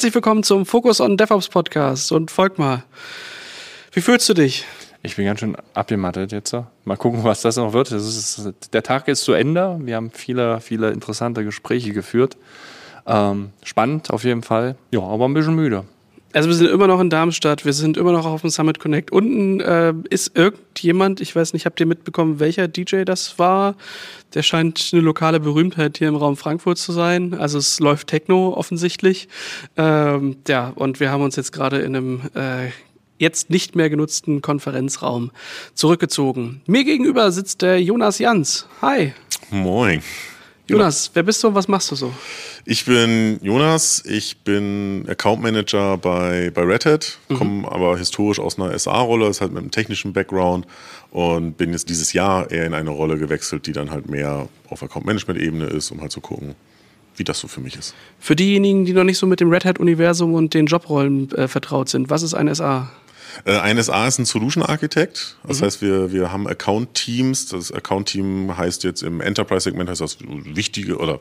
Herzlich willkommen zum Focus on DevOps Podcast und folgt mal. Wie fühlst du dich? Ich bin ganz schön abgemattet jetzt. Mal gucken, was das noch wird. Das ist, der Tag ist zu Ende. Wir haben viele, viele interessante Gespräche geführt. Ähm, spannend auf jeden Fall. Ja, aber ein bisschen müde. Also wir sind immer noch in Darmstadt, wir sind immer noch auf dem Summit Connect. Unten äh, ist irgendjemand, ich weiß nicht, habt ihr mitbekommen, welcher DJ das war? Der scheint eine lokale Berühmtheit hier im Raum Frankfurt zu sein. Also es läuft Techno offensichtlich. Ähm, ja, und wir haben uns jetzt gerade in einem äh, jetzt nicht mehr genutzten Konferenzraum zurückgezogen. Mir gegenüber sitzt der Jonas Jans. Hi. Moin. Jonas, wer bist du und was machst du so? Ich bin Jonas, ich bin Account Manager bei, bei Red Hat, mhm. komme aber historisch aus einer SA-Rolle, ist halt mit einem technischen Background und bin jetzt dieses Jahr eher in eine Rolle gewechselt, die dann halt mehr auf Account Management-Ebene ist, um halt zu gucken, wie das so für mich ist. Für diejenigen, die noch nicht so mit dem Red Hat-Universum und den Jobrollen äh, vertraut sind, was ist ein SA? Äh, ein SA ist ein Solution Architect. Das mhm. heißt, wir, wir haben Account Teams. Das Account Team heißt jetzt im Enterprise-Segment heißt das wichtige oder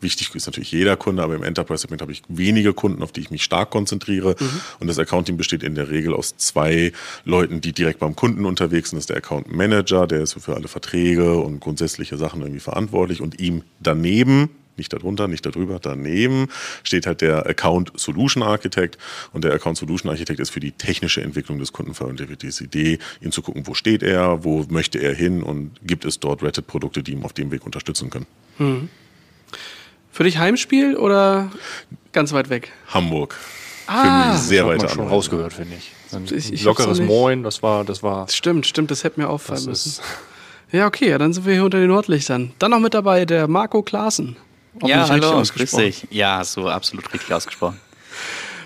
Wichtig ist natürlich jeder Kunde, aber im Enterprise-Segment habe ich wenige Kunden, auf die ich mich stark konzentriere. Mhm. Und das Accounting besteht in der Regel aus zwei Leuten, die direkt beim Kunden unterwegs sind. Das ist der Account Manager, der ist für alle Verträge und grundsätzliche Sachen irgendwie verantwortlich. Und ihm daneben nicht darunter, nicht darüber, daneben steht halt der Account Solution Architect und der Account Solution Architect ist für die technische Entwicklung des Kunden verantwortlich. Die Idee, ihn zu gucken, wo steht er, wo möchte er hin und gibt es dort Reddit-Produkte, die ihm auf dem Weg unterstützen können. Mhm. Für dich Heimspiel oder ganz weit weg? Hamburg. Ah, mich sehr weit schon rausgehört, finde ich. Ein ich, ich lockeres Moin, das war, das war. Stimmt, stimmt, das hätte mir auffallen müssen. Ja, okay, ja, dann sind wir hier unter den Nordlichtern. Dann noch mit dabei der Marco Klaassen. Ja, hallo, grüß dich. Ja, hast du absolut richtig ausgesprochen.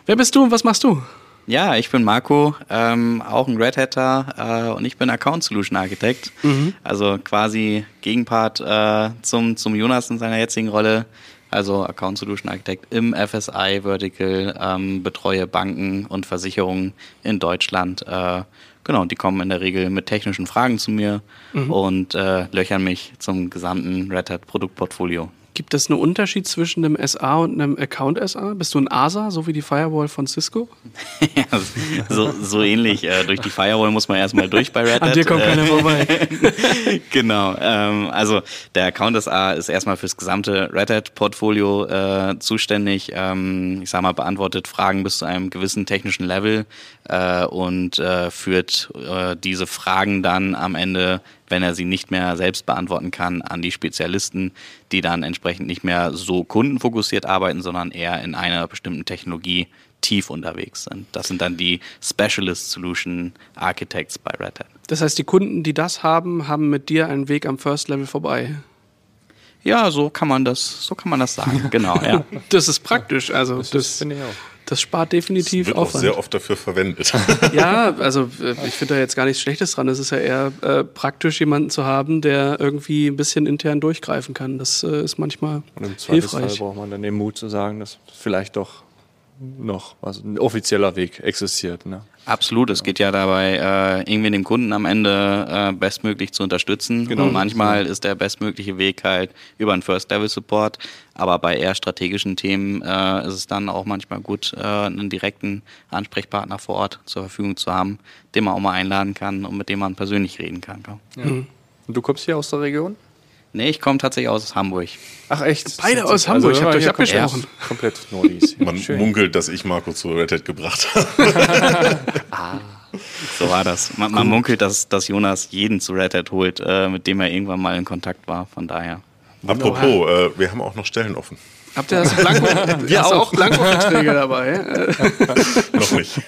Wer bist du und was machst du? Ja, ich bin Marco, ähm, auch ein Red Hatter äh, und ich bin Account Solution Architect. Mhm. Also quasi Gegenpart äh, zum, zum Jonas in seiner jetzigen Rolle also Account Solution Architect im FSI Vertical, ähm, betreue Banken und Versicherungen in Deutschland. Äh, genau, die kommen in der Regel mit technischen Fragen zu mir mhm. und äh, löchern mich zum gesamten Red Hat Produktportfolio. Gibt es einen Unterschied zwischen einem SA und einem Account SA? Bist du ein ASA, so wie die Firewall von Cisco? ja, so, so ähnlich. Äh, durch die Firewall muss man erstmal durch bei Red Hat. An dir kommt keiner vorbei. genau. Ähm, also der Account SA ist erstmal fürs gesamte Red Hat-Portfolio äh, zuständig. Ähm, ich sag mal, beantwortet Fragen bis zu einem gewissen technischen Level äh, und äh, führt äh, diese Fragen dann am Ende wenn er sie nicht mehr selbst beantworten kann, an die Spezialisten, die dann entsprechend nicht mehr so kundenfokussiert arbeiten, sondern eher in einer bestimmten Technologie tief unterwegs sind. Das sind dann die Specialist Solution Architects bei Red Hat. Das heißt, die Kunden, die das haben, haben mit dir einen Weg am First Level vorbei. Ja, so kann man das, so kann man das sagen. Genau, ja. das ist praktisch. Also das, das finde ich auch. Das spart definitiv das wird Aufwand. auch sehr oft dafür verwendet. ja, also äh, ich finde da jetzt gar nichts Schlechtes dran. Es ist ja eher äh, praktisch, jemanden zu haben, der irgendwie ein bisschen intern durchgreifen kann. Das äh, ist manchmal Und im hilfreich. braucht man dann den Mut zu sagen, dass vielleicht doch noch also ein offizieller Weg existiert. Ne? Absolut, es geht ja dabei, äh, irgendwie den Kunden am Ende äh, bestmöglich zu unterstützen. Genau. Und manchmal ist der bestmögliche Weg halt über einen First-Level-Support. Aber bei eher strategischen Themen äh, ist es dann auch manchmal gut, äh, einen direkten Ansprechpartner vor Ort zur Verfügung zu haben, den man auch mal einladen kann und mit dem man persönlich reden kann. Ja. Mhm. Und du kommst hier aus der Region? Nee, ich komme tatsächlich aus Hamburg. Ach echt? Beide aus Hamburg, also, ich habe euch abgesprochen. Komplett Nordis. Man Schön. munkelt, dass ich Marco zu Red Hat gebracht habe. ah, so war das. Man, man, munkelt, dass, dass Jonas jeden zu Red Hat holt, äh, mit dem er irgendwann mal in Kontakt war. Von daher. Apropos, äh, wir haben auch noch Stellen offen. Habt ihr das Blanko? Wir auch, auch Blanko-Verträge dabei? noch nicht.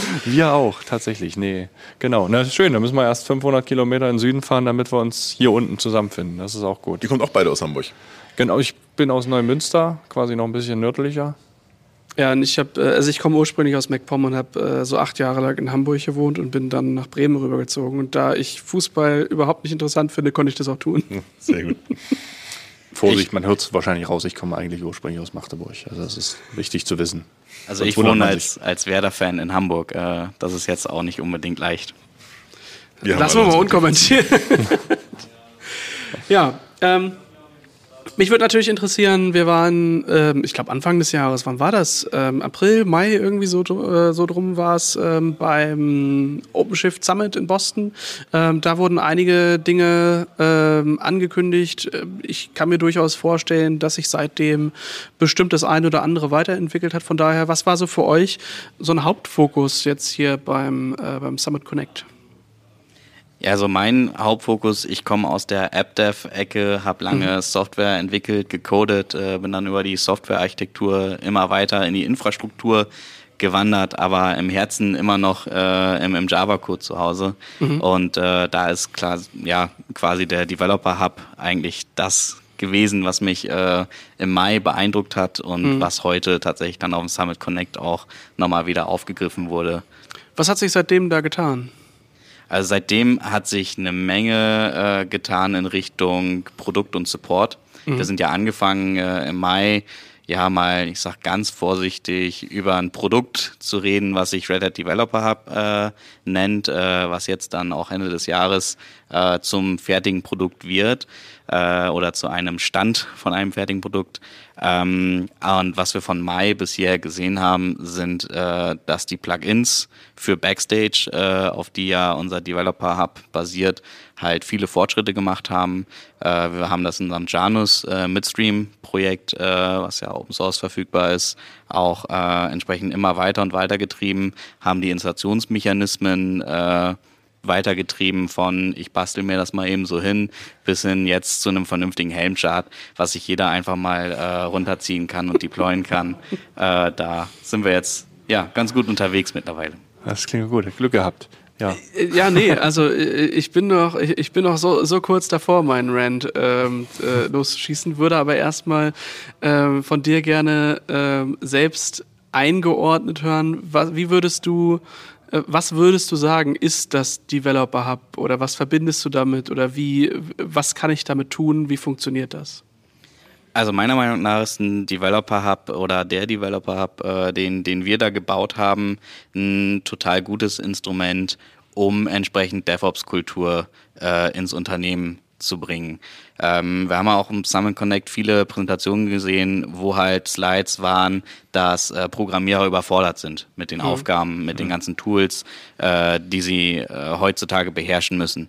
Wir auch, tatsächlich. Nee, genau. Na, schön, da müssen wir erst 500 Kilometer in den Süden fahren, damit wir uns hier unten zusammenfinden. Das ist auch gut. Die kommt auch beide aus Hamburg. Genau, ich bin aus Neumünster, quasi noch ein bisschen nördlicher. Ja, und ich habe, äh, also ich komme ursprünglich aus MacPom und habe äh, so acht Jahre lang in Hamburg gewohnt und bin dann nach Bremen rübergezogen. Und da ich Fußball überhaupt nicht interessant finde, konnte ich das auch tun. Hm, sehr gut. Vorsicht, man hört es wahrscheinlich raus, ich komme eigentlich ursprünglich aus Magdeburg. Also das ist wichtig zu wissen. Also Sonst ich wohne als, als Werder-Fan in Hamburg. Äh, das ist jetzt auch nicht unbedingt leicht. Wir Lassen wir mal unkommentiert. ja, ähm, Mich würde natürlich interessieren, wir waren, ähm, ich glaube Anfang des Jahres, wann war das? Ähm, April, Mai irgendwie so, äh, so drum war es ähm, beim OpenShift Summit in Boston. Ähm, da wurden einige Dinge ähm, angekündigt. Äh, ich kann mir durchaus vorstellen, dass sich seitdem bestimmt das eine oder andere weiterentwickelt hat. Von daher, was war so für euch so ein Hauptfokus jetzt hier beim, äh, beim Summit Connect? Ja, also mein Hauptfokus, ich komme aus der App-Dev-Ecke, habe lange mhm. Software entwickelt, gecodet, äh, bin dann über die Software-Architektur immer weiter in die Infrastruktur gewandert, aber im Herzen immer noch äh, im, im Java-Code zu Hause. Mhm. Und äh, da ist klar, ja, quasi der Developer-Hub eigentlich das gewesen, was mich äh, im Mai beeindruckt hat und mhm. was heute tatsächlich dann auf dem Summit Connect auch nochmal wieder aufgegriffen wurde. Was hat sich seitdem da getan? Also seitdem hat sich eine Menge äh, getan in Richtung Produkt und Support. Mhm. Wir sind ja angefangen äh, im Mai, ja mal, ich sag ganz vorsichtig, über ein Produkt zu reden, was sich Red Hat Developer Hub äh, nennt, äh, was jetzt dann auch Ende des Jahres äh, zum fertigen Produkt wird äh, oder zu einem Stand von einem fertigen Produkt. Ähm, und was wir von Mai bisher gesehen haben, sind, äh, dass die Plugins für Backstage, äh, auf die ja unser Developer Hub basiert, halt viele Fortschritte gemacht haben. Äh, wir haben das in unserem Janus äh, Midstream Projekt, äh, was ja Open Source verfügbar ist, auch äh, entsprechend immer weiter und weiter getrieben, haben die Installationsmechanismen äh, weitergetrieben von ich bastel mir das mal eben so hin, bis hin jetzt zu einem vernünftigen Helmchart, was sich jeder einfach mal äh, runterziehen kann und deployen kann. äh, da sind wir jetzt ja ganz gut unterwegs mittlerweile. Das klingt gut, Glück gehabt. Ja. Äh, ja, nee, also äh, ich bin noch, ich bin noch so, so kurz davor, meinen Rant ähm, äh, loszuschießen, würde aber erstmal ähm, von dir gerne ähm, selbst eingeordnet hören. Was, wie würdest du äh, was würdest du sagen, ist das Developer Hub oder was verbindest du damit oder wie, was kann ich damit tun? Wie funktioniert das? Also meiner Meinung nach ist ein Developer Hub oder der Developer Hub, äh, den, den wir da gebaut haben, ein total gutes Instrument, um entsprechend DevOps-Kultur äh, ins Unternehmen zu bringen. Ähm, wir haben auch im Summit Connect viele Präsentationen gesehen, wo halt Slides waren, dass äh, Programmierer überfordert sind mit den mhm. Aufgaben, mit mhm. den ganzen Tools, äh, die sie äh, heutzutage beherrschen müssen.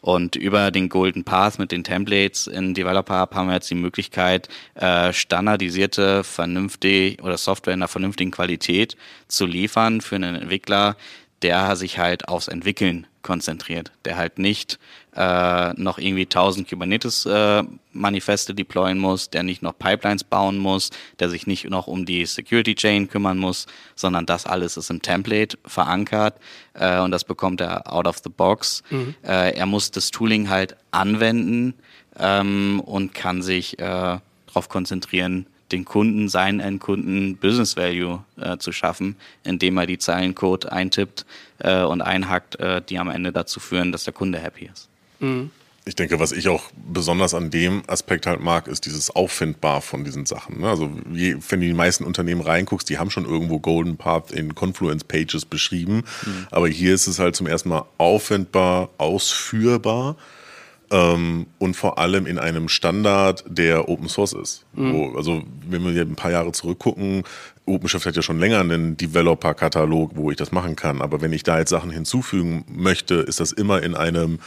Und über den Golden Path mit den Templates in Developer Hub haben wir jetzt die Möglichkeit, äh, standardisierte, vernünftig oder Software in einer vernünftigen Qualität zu liefern für einen Entwickler, der sich halt aufs Entwickeln konzentriert, der halt nicht äh, noch irgendwie 1000 Kubernetes-Manifeste äh, deployen muss, der nicht noch Pipelines bauen muss, der sich nicht noch um die Security Chain kümmern muss, sondern das alles ist im Template verankert äh, und das bekommt er out of the box. Mhm. Äh, er muss das Tooling halt anwenden ähm, und kann sich äh, darauf konzentrieren, den Kunden, seinen Endkunden Business Value äh, zu schaffen, indem er die Zeilencode eintippt äh, und einhackt, äh, die am Ende dazu führen, dass der Kunde happy ist. Mhm. Ich denke, was ich auch besonders an dem Aspekt halt mag, ist dieses Auffindbar von diesen Sachen. Ne? Also, wenn du die meisten Unternehmen reinguckst, die haben schon irgendwo Golden Path in Confluence Pages beschrieben. Mhm. Aber hier ist es halt zum ersten Mal auffindbar, ausführbar ähm, und vor allem in einem Standard, der Open Source ist. Mhm. Wo, also, wenn wir ein paar Jahre zurückgucken, OpenShift hat ja schon länger einen Developer-Katalog, wo ich das machen kann. Aber wenn ich da jetzt Sachen hinzufügen möchte, ist das immer in einem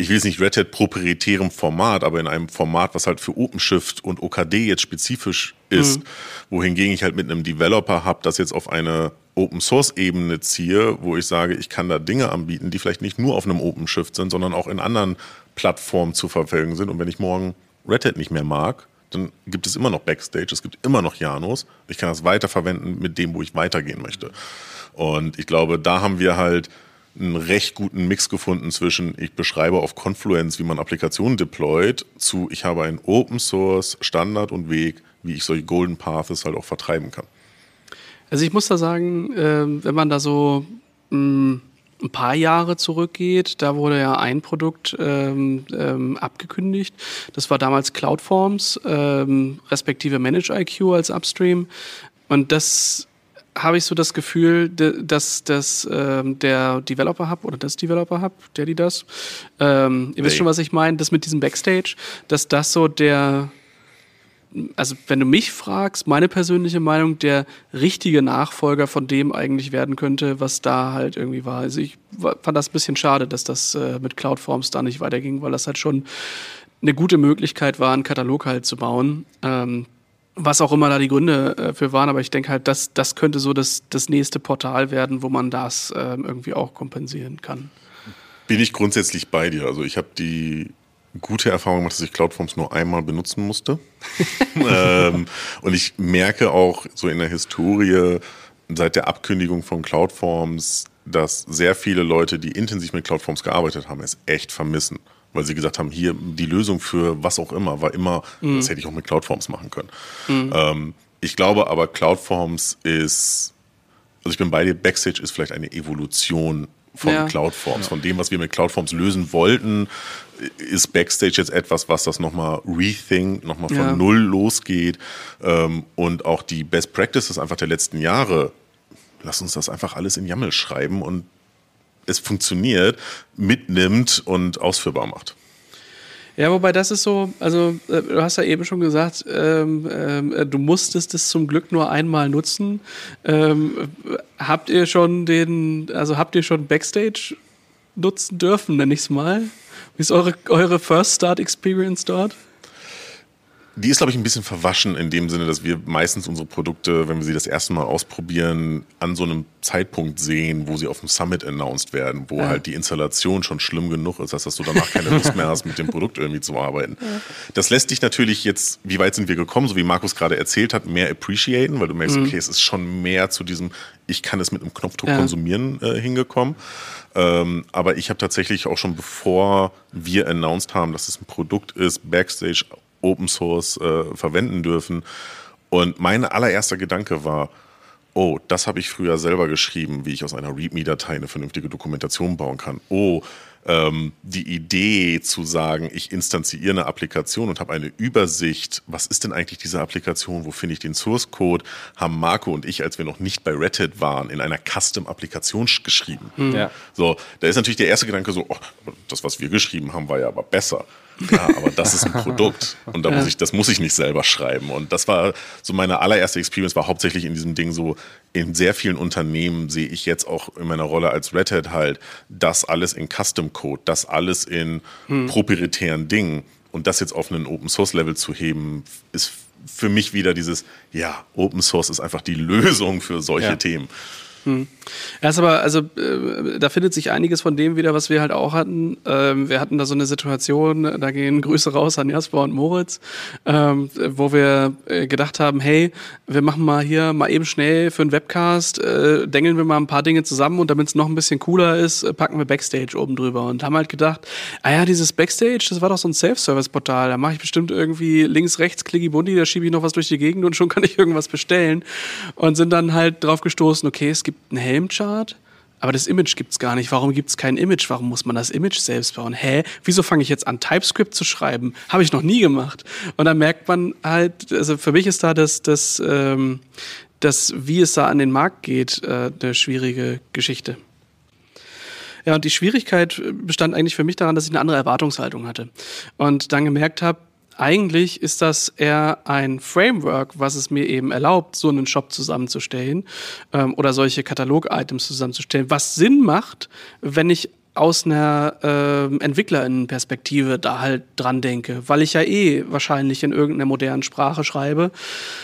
ich will es nicht Red Hat proprietärem Format, aber in einem Format, was halt für OpenShift und OKD jetzt spezifisch ist, mhm. wohingegen ich halt mit einem Developer Hub das jetzt auf eine Open Source Ebene ziehe, wo ich sage, ich kann da Dinge anbieten, die vielleicht nicht nur auf einem OpenShift sind, sondern auch in anderen Plattformen zu verfolgen sind. Und wenn ich morgen Red Hat nicht mehr mag, dann gibt es immer noch Backstage, es gibt immer noch Janos. Ich kann das weiterverwenden mit dem, wo ich weitergehen möchte. Und ich glaube, da haben wir halt einen recht guten Mix gefunden zwischen, ich beschreibe auf Confluence, wie man Applikationen deployt, zu, ich habe einen Open Source Standard und Weg, wie ich solche Golden Paths halt auch vertreiben kann. Also ich muss da sagen, äh, wenn man da so mm, ein paar Jahre zurückgeht, da wurde ja ein Produkt ähm, ähm, abgekündigt. Das war damals Cloudforms, ähm, respektive ManageIQ als Upstream. Und das habe ich so das Gefühl, dass, dass ähm, der Developer Hub oder das Developer Hub, der die das, ähm, ihr wisst schon, was ich meine, das mit diesem Backstage, dass das so der, also wenn du mich fragst, meine persönliche Meinung, der richtige Nachfolger von dem eigentlich werden könnte, was da halt irgendwie war. Also ich fand das ein bisschen schade, dass das äh, mit Cloudforms da nicht weiterging, weil das halt schon eine gute Möglichkeit war, einen Katalog halt zu bauen. Ähm, was auch immer da die Gründe äh, für waren, aber ich denke halt, das, das könnte so das, das nächste Portal werden, wo man das äh, irgendwie auch kompensieren kann. Bin ich grundsätzlich bei dir. Also ich habe die gute Erfahrung gemacht, dass ich Cloudforms nur einmal benutzen musste. ähm, und ich merke auch so in der Historie seit der Abkündigung von Cloudforms, dass sehr viele Leute, die intensiv mit Cloudforms gearbeitet haben, es echt vermissen weil sie gesagt haben, hier die Lösung für was auch immer war immer, mhm. das hätte ich auch mit Cloudforms machen können. Mhm. Ähm, ich glaube aber, Cloudforms ist, also ich bin bei dir, Backstage ist vielleicht eine Evolution von ja. Cloudforms. Ja. Von dem, was wir mit Cloudforms lösen wollten, ist Backstage jetzt etwas, was das nochmal rethink, nochmal von ja. Null losgeht. Ähm, und auch die Best Practices einfach der letzten Jahre, lass uns das einfach alles in YAML schreiben und es funktioniert, mitnimmt und ausführbar macht. Ja, wobei das ist so, also äh, du hast ja eben schon gesagt, ähm, äh, du musstest es zum Glück nur einmal nutzen. Ähm, habt ihr schon den, also habt ihr schon Backstage nutzen dürfen, nenne ich es mal? Wie ist eure, eure First Start Experience dort? Die ist, glaube ich, ein bisschen verwaschen in dem Sinne, dass wir meistens unsere Produkte, wenn wir sie das erste Mal ausprobieren, an so einem Zeitpunkt sehen, wo sie auf dem Summit announced werden, wo ja. halt die Installation schon schlimm genug ist, dass du danach keine Lust mehr hast, mit dem Produkt irgendwie zu arbeiten. Ja. Das lässt dich natürlich jetzt, wie weit sind wir gekommen, so wie Markus gerade erzählt hat, mehr appreciaten, weil du merkst, mhm. okay, es ist schon mehr zu diesem, ich kann es mit einem Knopfdruck ja. konsumieren äh, hingekommen. Ähm, aber ich habe tatsächlich auch schon bevor wir announced haben, dass es ein Produkt ist, Backstage Open Source äh, verwenden dürfen. Und mein allererster Gedanke war, oh, das habe ich früher selber geschrieben, wie ich aus einer README-Datei eine vernünftige Dokumentation bauen kann. Oh, ähm, die Idee zu sagen, ich instanziere eine Applikation und habe eine Übersicht, was ist denn eigentlich diese Applikation, wo finde ich den Source Code, haben Marco und ich, als wir noch nicht bei Red Hat waren, in einer Custom-Applikation geschrieben. Mhm. Ja. So, da ist natürlich der erste Gedanke so, oh, das, was wir geschrieben haben, war ja aber besser. Ja, aber das ist ein Produkt und da muss ich, das muss ich nicht selber schreiben. Und das war so meine allererste Experience, war hauptsächlich in diesem Ding so, in sehr vielen Unternehmen sehe ich jetzt auch in meiner Rolle als Red Hat halt, das alles in Custom Code, das alles in hm. proprietären Dingen und das jetzt auf einen Open Source Level zu heben, ist für mich wieder dieses, ja, Open Source ist einfach die Lösung für solche ja. Themen. Hm. Ist aber, also äh, da findet sich einiges von dem wieder, was wir halt auch hatten. Ähm, wir hatten da so eine Situation, da gehen Grüße raus an Jasper und Moritz, ähm, wo wir äh, gedacht haben, hey, wir machen mal hier mal eben schnell für einen Webcast, äh, dengeln wir mal ein paar Dinge zusammen und damit es noch ein bisschen cooler ist, äh, packen wir Backstage oben drüber und haben halt gedacht, ah ja, dieses Backstage, das war doch so ein Self-Service-Portal, da mache ich bestimmt irgendwie links, rechts, klicki bundi, da schiebe ich noch was durch die Gegend und schon kann ich irgendwas bestellen und sind dann halt drauf gestoßen, okay, es gibt einen Helmchart, aber das Image gibt es gar nicht. Warum gibt es kein Image? Warum muss man das Image selbst bauen? Hä? Wieso fange ich jetzt an, TypeScript zu schreiben? Habe ich noch nie gemacht. Und dann merkt man halt, also für mich ist da das, das, ähm, das wie es da an den Markt geht, äh, eine schwierige Geschichte. Ja, und die Schwierigkeit bestand eigentlich für mich daran, dass ich eine andere Erwartungshaltung hatte. Und dann gemerkt habe, eigentlich ist das eher ein Framework, was es mir eben erlaubt, so einen Shop zusammenzustellen ähm, oder solche Katalog-Items zusammenzustellen, was Sinn macht, wenn ich aus einer äh, Entwicklerinnenperspektive da halt dran denke, weil ich ja eh wahrscheinlich in irgendeiner modernen Sprache schreibe.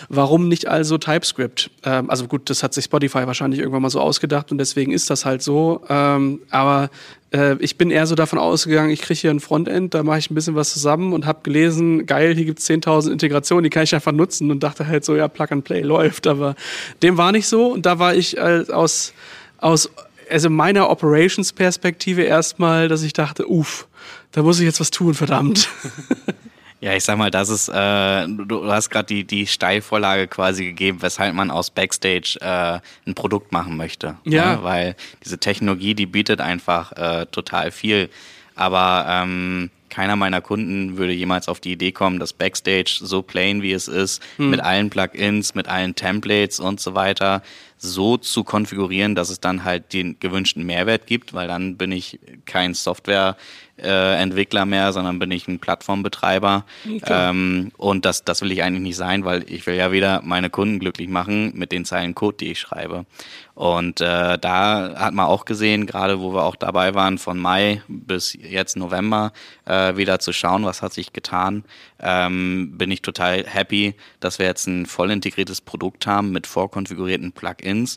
Warum nicht also TypeScript? Ähm, also gut, das hat sich Spotify wahrscheinlich irgendwann mal so ausgedacht und deswegen ist das halt so. Ähm, aber äh, ich bin eher so davon ausgegangen, ich kriege hier ein Frontend, da mache ich ein bisschen was zusammen und habe gelesen, geil, hier gibt es 10.000 Integrationen, die kann ich einfach nutzen und dachte halt so, ja, Plug and Play läuft. Aber dem war nicht so und da war ich äh, aus aus also meiner Operations-Perspektive erstmal, dass ich dachte, uff, da muss ich jetzt was tun, verdammt. Ja, ich sag mal, das ist, äh, du hast gerade die, die Steilvorlage quasi gegeben, weshalb man aus Backstage äh, ein Produkt machen möchte. Ja. Ne? Weil diese Technologie, die bietet einfach äh, total viel. Aber ähm, keiner meiner Kunden würde jemals auf die Idee kommen, dass Backstage so plain wie es ist, hm. mit allen Plugins, mit allen Templates und so weiter, so zu konfigurieren, dass es dann halt den gewünschten Mehrwert gibt, weil dann bin ich kein Software äh, Entwickler mehr, sondern bin ich ein Plattformbetreiber. Ähm, und das, das will ich eigentlich nicht sein, weil ich will ja wieder meine Kunden glücklich machen mit den Zeilen Code, die ich schreibe. Und äh, da hat man auch gesehen, gerade wo wir auch dabei waren, von Mai bis jetzt November äh, wieder zu schauen, was hat sich getan, ähm, bin ich total happy, dass wir jetzt ein voll integriertes Produkt haben mit vorkonfigurierten Plugins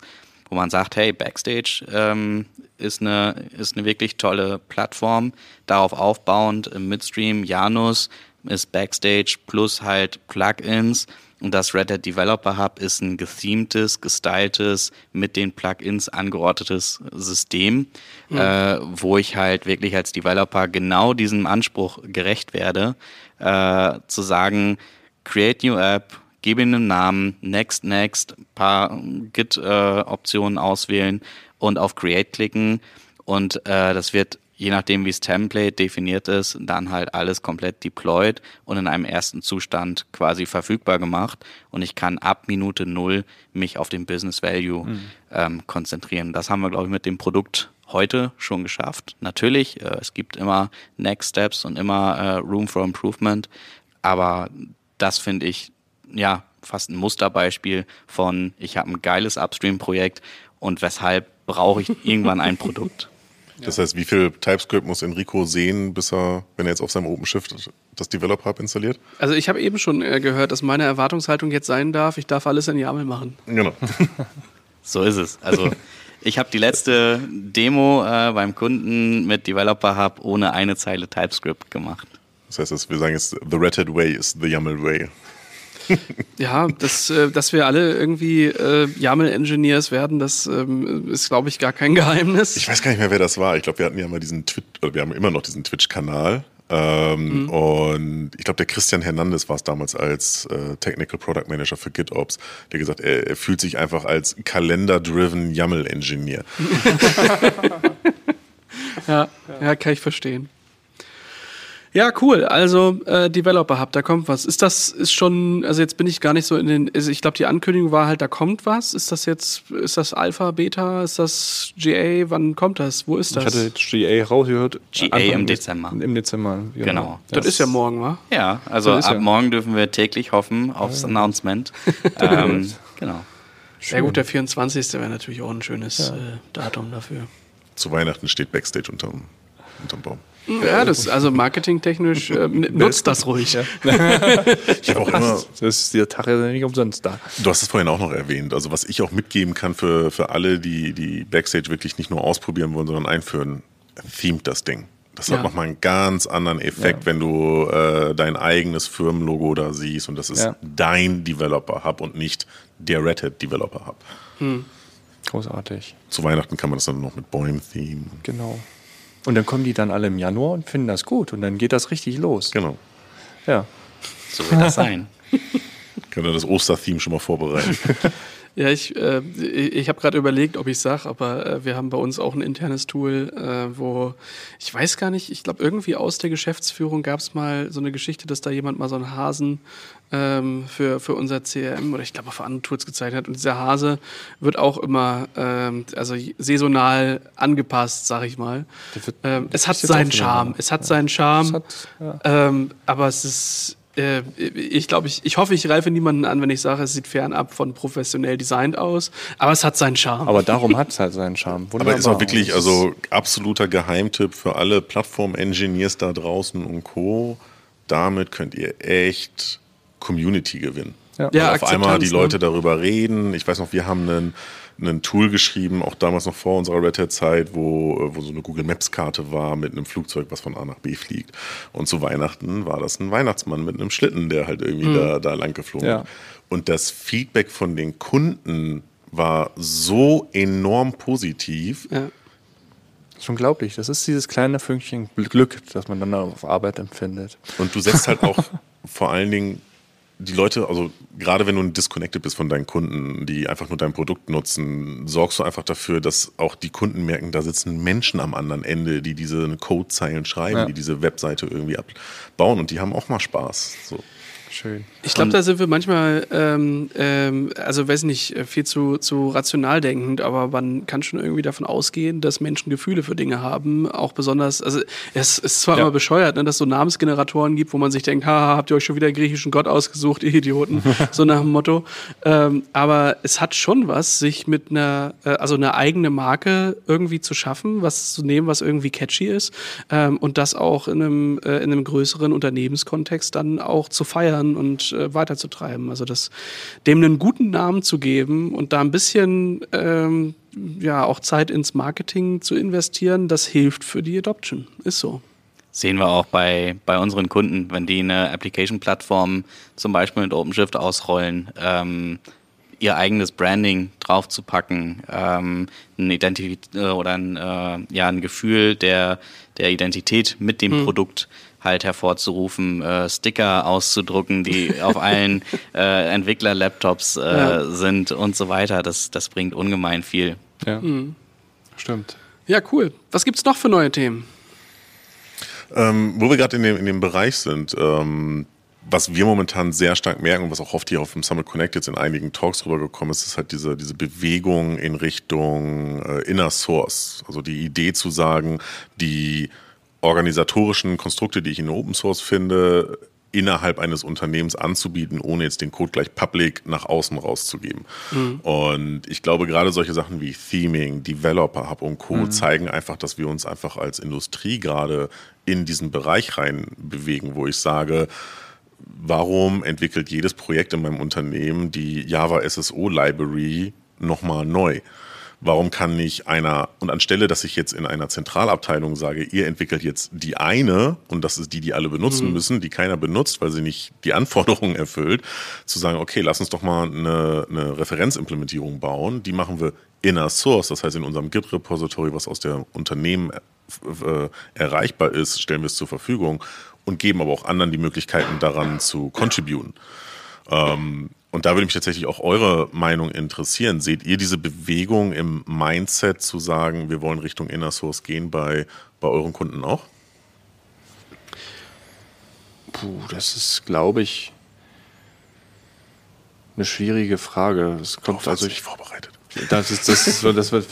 wo man sagt, hey, Backstage ähm, ist, eine, ist eine wirklich tolle Plattform, darauf aufbauend im Midstream Janus ist Backstage plus halt Plugins und das Red Hat Developer Hub ist ein gethemtes, gestyltes, mit den Plugins angeordnetes System, mhm. äh, wo ich halt wirklich als Developer genau diesem Anspruch gerecht werde, äh, zu sagen, create new app, gebe ihm einen Namen, next, next, paar Git-Optionen äh, auswählen und auf Create klicken. Und äh, das wird, je nachdem wie das Template definiert ist, dann halt alles komplett deployed und in einem ersten Zustand quasi verfügbar gemacht. Und ich kann ab Minute null mich auf den Business Value mhm. ähm, konzentrieren. Das haben wir, glaube ich, mit dem Produkt heute schon geschafft. Natürlich, äh, es gibt immer Next Steps und immer äh, Room for Improvement, aber das finde ich ja fast ein Musterbeispiel von, ich habe ein geiles Upstream-Projekt und weshalb brauche ich irgendwann ein Produkt. Das heißt, wie viel TypeScript muss Enrico sehen, bis er, wenn er jetzt auf seinem OpenShift das Developer Hub installiert? Also ich habe eben schon äh, gehört, dass meine Erwartungshaltung jetzt sein darf, ich darf alles in YAML machen. Genau. so ist es. Also ich habe die letzte Demo äh, beim Kunden mit Developer Hub ohne eine Zeile TypeScript gemacht. Das heißt, wir sagen jetzt, the Red Hat Way is the YAML Way. ja, das, äh, dass wir alle irgendwie äh, YAML-Engineers werden, das ähm, ist, glaube ich, gar kein Geheimnis. Ich weiß gar nicht mehr, wer das war. Ich glaube, wir hatten ja mal diesen Twitch, oder wir haben immer noch diesen Twitch-Kanal. Ähm, mhm. Und ich glaube, der Christian Hernandez war es damals als äh, Technical Product Manager für GitOps, der gesagt, er, er fühlt sich einfach als Kalender-driven YAML-Engineer. ja, ja, kann ich verstehen. Ja, cool. Also äh, Developer Hub, da kommt was. Ist das ist schon, also jetzt bin ich gar nicht so in den, also ich glaube, die Ankündigung war halt, da kommt was. Ist das jetzt, ist das Alpha, Beta, ist das GA? Wann kommt das? Wo ist das? Ich hatte jetzt GA rausgehört. GA Anfang im Dezember. Im Dezember, genau. genau. Das, das, ist ja morgen, wa? Ja, also ab ja. morgen dürfen wir täglich hoffen aufs ja. Announcement. ähm, genau. Schön. Ja gut, der 24. wäre natürlich auch ein schönes ja. äh, Datum dafür. Zu Weihnachten steht Backstage unterm, unterm Baum. Ja, das also marketingtechnisch äh, nutzt das ruhig. Ja. ich habe auch immer. Das ist der Tag ja nicht umsonst da. Du hast es vorhin auch noch erwähnt. Also was ich auch mitgeben kann für, für alle, die die Backstage wirklich nicht nur ausprobieren wollen, sondern einführen, themed das Ding. Das ja. hat nochmal einen ganz anderen Effekt, ja. wenn du äh, dein eigenes Firmenlogo da siehst und das ist ja. dein Developer Hub und nicht der Red Hat Developer Hub. Hm. Großartig. Zu Weihnachten kann man das dann noch mit Bäumen-Theme. Genau. Und dann kommen die dann alle im Januar und finden das gut und dann geht das richtig los. Genau. Ja. So wird das sein. Können wir das Ostertheme schon mal vorbereiten? Ja, ich, äh, ich habe gerade überlegt, ob ich sage, aber äh, wir haben bei uns auch ein internes Tool, äh, wo ich weiß gar nicht, ich glaube irgendwie aus der Geschäftsführung gab es mal so eine Geschichte, dass da jemand mal so einen Hasen ähm, für, für unser CRM oder ich glaube auch für andere Tools gezeichnet hat. Und dieser Hase wird auch immer ähm, also saisonal angepasst, sag ich mal. Ähm, es hat seinen Charme. Es hat seinen Charme. Hat, ja. ähm, aber es ist äh, ich glaube, ich, ich hoffe, ich reife niemanden an, wenn ich sage, es sieht fernab von professionell designt aus, aber es hat seinen Charme. Aber darum hat es halt seinen Charme. Wunderbar. Aber ist auch wirklich, also absoluter Geheimtipp für alle Plattform-Engineers da draußen und Co. Damit könnt ihr echt Community gewinnen. Ja, ja auf einmal die Leute ne? darüber reden. Ich weiß noch, wir haben einen ein Tool geschrieben, auch damals noch vor unserer Red Hat-Zeit, wo, wo so eine Google Maps-Karte war mit einem Flugzeug, was von A nach B fliegt. Und zu Weihnachten war das ein Weihnachtsmann mit einem Schlitten, der halt irgendwie mhm. da, da lang geflogen ja. Und das Feedback von den Kunden war so enorm positiv. Ja. Das ist unglaublich. Das ist dieses kleine Fünkchen Glück, das man dann auf Arbeit empfindet. Und du setzt halt auch vor allen Dingen die Leute, also gerade wenn du disconnected bist von deinen Kunden, die einfach nur dein Produkt nutzen, sorgst du einfach dafür, dass auch die Kunden merken, da sitzen Menschen am anderen Ende, die diese Codezeilen schreiben, ja. die diese Webseite irgendwie abbauen und die haben auch mal Spaß. So. Schön. Ich glaube, da sind wir manchmal, ähm, ähm, also weiß nicht, viel zu, zu rational denkend, aber man kann schon irgendwie davon ausgehen, dass Menschen Gefühle für Dinge haben. Auch besonders, also es ist zwar Ja. immer bescheuert, ne, dass es so Namensgeneratoren gibt, wo man sich denkt, haha, habt ihr euch schon wieder einen griechischen Gott ausgesucht, ihr Idioten, so nach dem Motto. Ähm, aber es hat schon was, sich mit einer, äh, also eine eigene Marke irgendwie zu schaffen, was zu nehmen, was irgendwie catchy ist ähm, und das auch in einem, äh, in einem größeren Unternehmenskontext dann auch zu feiern und äh, weiterzutreiben. Also das, dem einen guten Namen zu geben und da ein bisschen ähm, ja auch Zeit ins Marketing zu investieren, das hilft für die Adoption. Ist so. Sehen wir auch bei, bei unseren Kunden, wenn die eine Application-Plattform zum Beispiel mit OpenShift ausrollen, ähm, ihr eigenes Branding draufzupacken, ähm, ein Identif äh, oder ein, äh, ja, ein Gefühl der, der Identität mit dem Produkt halt hervorzurufen, äh, Sticker auszudrucken, die auf allen äh, Entwickler-Laptops äh, Ja. sind und so weiter. Das, das bringt ungemein viel. Ja. Stimmt. Ja, cool. Was gibt's noch für neue Themen? Ähm, wo wir gerade in dem, in dem Bereich sind, ähm, was wir momentan sehr stark merken und was auch oft hier auf dem Summit Connect jetzt in einigen Talks rübergekommen ist, ist halt diese, diese Bewegung in Richtung äh, Inner Source. Also die Idee zu sagen, die organisatorischen Konstrukte, die ich in Open Source finde, innerhalb eines Unternehmens anzubieten, ohne jetzt den Code gleich public nach außen rauszugeben. Und ich glaube, gerade solche Sachen wie Theming, Developer Hub und Co. zeigen einfach, dass wir uns einfach als Industrie gerade in diesen Bereich rein bewegen, wo ich sage, warum entwickelt jedes Projekt in meinem Unternehmen die Java SSO Library nochmal neu? Warum kann nicht einer, und anstelle, dass ich jetzt in einer Zentralabteilung sage, ihr entwickelt jetzt die eine, und das ist die, die alle benutzen müssen, die keiner benutzt, weil sie nicht die Anforderungen erfüllt, zu sagen, okay, lass uns doch mal eine, eine Referenzimplementierung bauen, die machen wir inner source, das heißt in unserem Git-Repository, was aus der Unternehmen äh, erreichbar ist, stellen wir es zur Verfügung und geben aber auch anderen die Möglichkeiten daran zu contributen. Ähm, und da würde mich tatsächlich auch eure Meinung interessieren. Seht ihr diese Bewegung im Mindset zu sagen, wir wollen Richtung Inner Source gehen bei, bei euren Kunden auch? Puh, das ist, glaube ich, eine schwierige Frage. Es kommt Darauf also ich, vorbereitet. das ist das ist so, das wird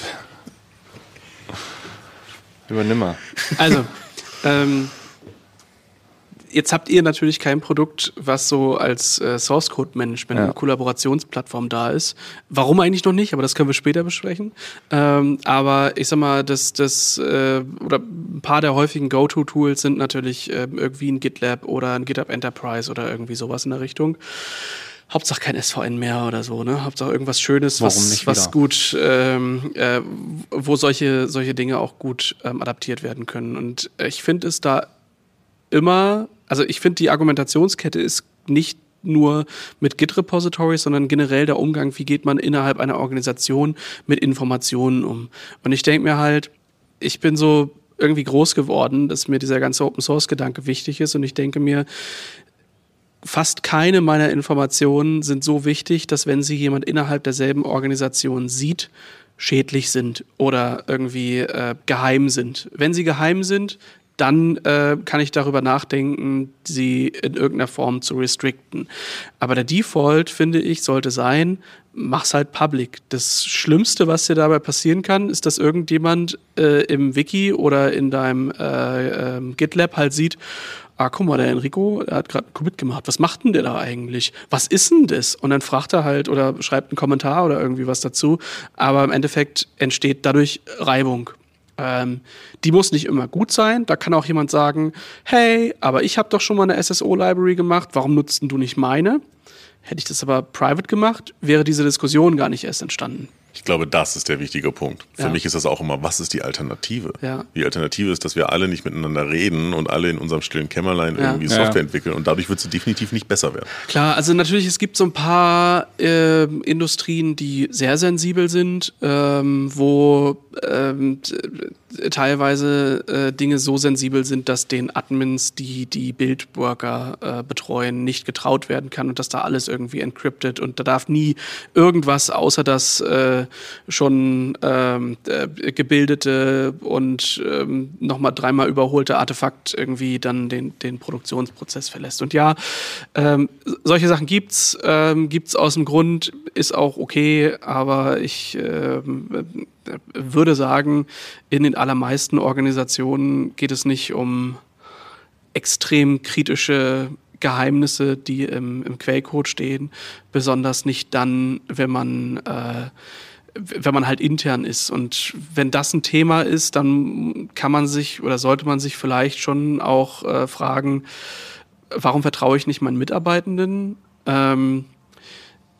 übernimmer. Also, ähm, jetzt habt ihr natürlich kein Produkt, was so als äh, Source Code Management Ja. Kollaborationsplattform da ist. Warum eigentlich noch nicht? Aber das können wir später besprechen. Ähm, aber ich sag mal, das, das äh, oder ein paar der häufigen Go-To-Tools sind natürlich äh, irgendwie ein GitLab oder ein GitHub Enterprise oder irgendwie sowas in der Richtung. Hauptsache kein SVN mehr oder so, ne? Hauptsache irgendwas Schönes, was, was gut, ähm, äh, wo solche, solche Dinge auch gut ähm, adaptiert werden können. Und ich finde es da immer, also ich finde die Argumentationskette ist nicht nur mit Git-Repositories, sondern generell der Umgang, wie geht man innerhalb einer Organisation mit Informationen um. Und ich denke mir halt, ich bin so irgendwie groß geworden, dass mir dieser ganze Open-Source-Gedanke wichtig ist und ich denke mir, fast keine meiner Informationen sind so wichtig, dass wenn sie jemand innerhalb derselben Organisation sieht, schädlich sind oder irgendwie äh, geheim sind. Wenn sie geheim sind, dann äh, kann ich darüber nachdenken, sie in irgendeiner Form zu restricten. Aber der Default, finde ich, sollte sein, mach's halt public. Das Schlimmste, was dir dabei passieren kann, ist, dass irgendjemand äh, im Wiki oder in deinem äh, ähm, GitLab halt sieht, ah, guck mal, der Enrico, der hat gerade einen Commit gemacht. Was macht denn der da eigentlich? Was ist denn das? Und dann fragt er halt oder schreibt einen Kommentar oder irgendwie was dazu. Aber im Endeffekt entsteht dadurch Reibung. Ähm, die muss nicht immer gut sein. Da kann auch jemand sagen, hey, aber ich habe doch schon mal eine SSO-Library gemacht. Warum nutzt du nicht meine? Hätte ich das aber private gemacht, wäre diese Diskussion gar nicht erst entstanden. Ich glaube, das ist der wichtige Punkt. Für Ja. mich ist das auch immer, was ist die Alternative? Ja. Die Alternative ist, dass wir alle nicht miteinander reden und alle in unserem stillen Kämmerlein Ja. irgendwie. Software entwickeln und dadurch wird sie definitiv nicht besser werden. Klar, also natürlich, es gibt so ein paar ähm, Industrien, die sehr sensibel sind, ähm, wo ähm, teilweise äh, Dinge so sensibel sind, dass den Admins, die die Bildworker äh, betreuen, nicht getraut werden kann und dass da alles irgendwie encrypted und da darf nie irgendwas außer das äh, schon ähm, äh, gebildete und ähm, nochmal dreimal überholte Artefakt irgendwie dann den, den Produktionsprozess verlässt. Und ja, ähm, solche Sachen gibt's, ähm, gibt's aus dem Grund, ist auch okay, aber ich ähm, würde sagen, in den allermeisten Organisationen geht es nicht um extrem kritische Geheimnisse, die im, im Quellcode stehen, besonders nicht dann, wenn man äh, wenn man halt intern ist. Und wenn das ein Thema ist, dann kann man sich oder sollte man sich vielleicht schon auch äh, fragen, warum vertraue ich nicht meinen Mitarbeitenden? Ähm,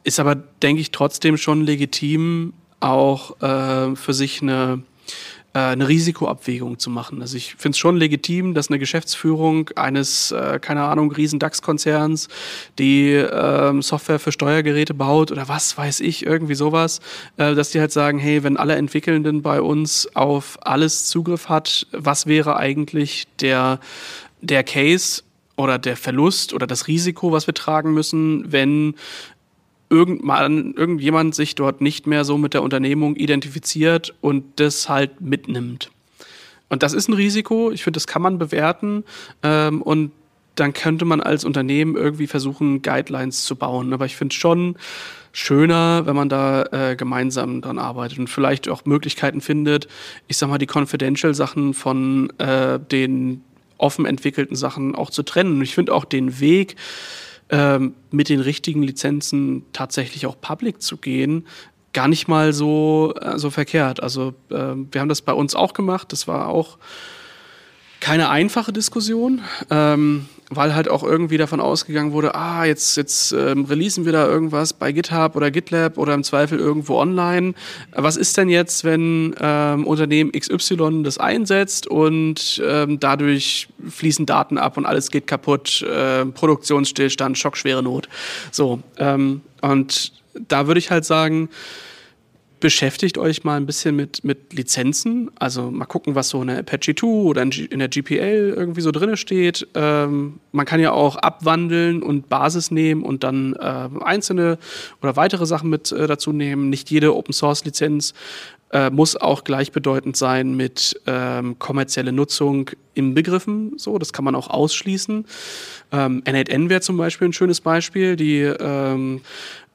ist aber, denke ich, trotzdem schon legitim, auch äh, für sich eine äh, eine Risikoabwägung zu machen. Also ich finde es schon legitim, dass eine Geschäftsführung eines, äh, keine Ahnung, riesen DAX-Konzerns, die äh, Software für Steuergeräte baut oder was weiß ich, irgendwie sowas, äh, dass die halt sagen, hey, wenn alle Entwickelnden bei uns auf alles Zugriff hat, was wäre eigentlich der, der Case, oder der Verlust oder das Risiko, was wir tragen müssen, wenn irgendwann, irgendjemand sich dort nicht mehr so mit der Unternehmung identifiziert und das halt mitnimmt. Und das ist ein Risiko. Ich finde, das kann man bewerten. Ähm, und dann könnte man als Unternehmen irgendwie versuchen, Guidelines zu bauen. Aber ich finde es schon schöner, wenn man da äh, gemeinsam dran arbeitet und vielleicht auch Möglichkeiten findet, ich sag mal, die Confidential-Sachen von äh, den offen entwickelten Sachen auch zu trennen. Und ich finde auch den Weg, ähm, mit den richtigen Lizenzen tatsächlich auch public zu gehen, gar nicht mal so, äh, so verkehrt. Also äh, wir haben das bei uns auch gemacht. Das war auch keine einfache Diskussion. Ähm, weil halt auch irgendwie davon ausgegangen wurde, ah, jetzt, jetzt ähm, releasen wir da irgendwas bei GitHub oder GitLab oder im Zweifel irgendwo online. Was ist denn jetzt, wenn ähm, Unternehmen XY das einsetzt und ähm, dadurch fließen Daten ab und alles geht kaputt, äh, Produktionsstillstand, schockschwere Not. So, ähm, und da würde ich halt sagen, beschäftigt euch mal ein bisschen mit, mit Lizenzen. Also mal gucken, was so in der Apache 2 oder in der GPL irgendwie so drin steht. Ähm, man kann ja auch abwandeln und Basis nehmen und dann äh, einzelne oder weitere Sachen mit äh, dazu nehmen. Nicht jede Open Source Lizenz äh, muss auch gleichbedeutend sein mit ähm, kommerzielle Nutzung im Begriffen. So, das kann man auch ausschließen. Ähm, N8N wäre zum Beispiel ein schönes Beispiel. Die ähm,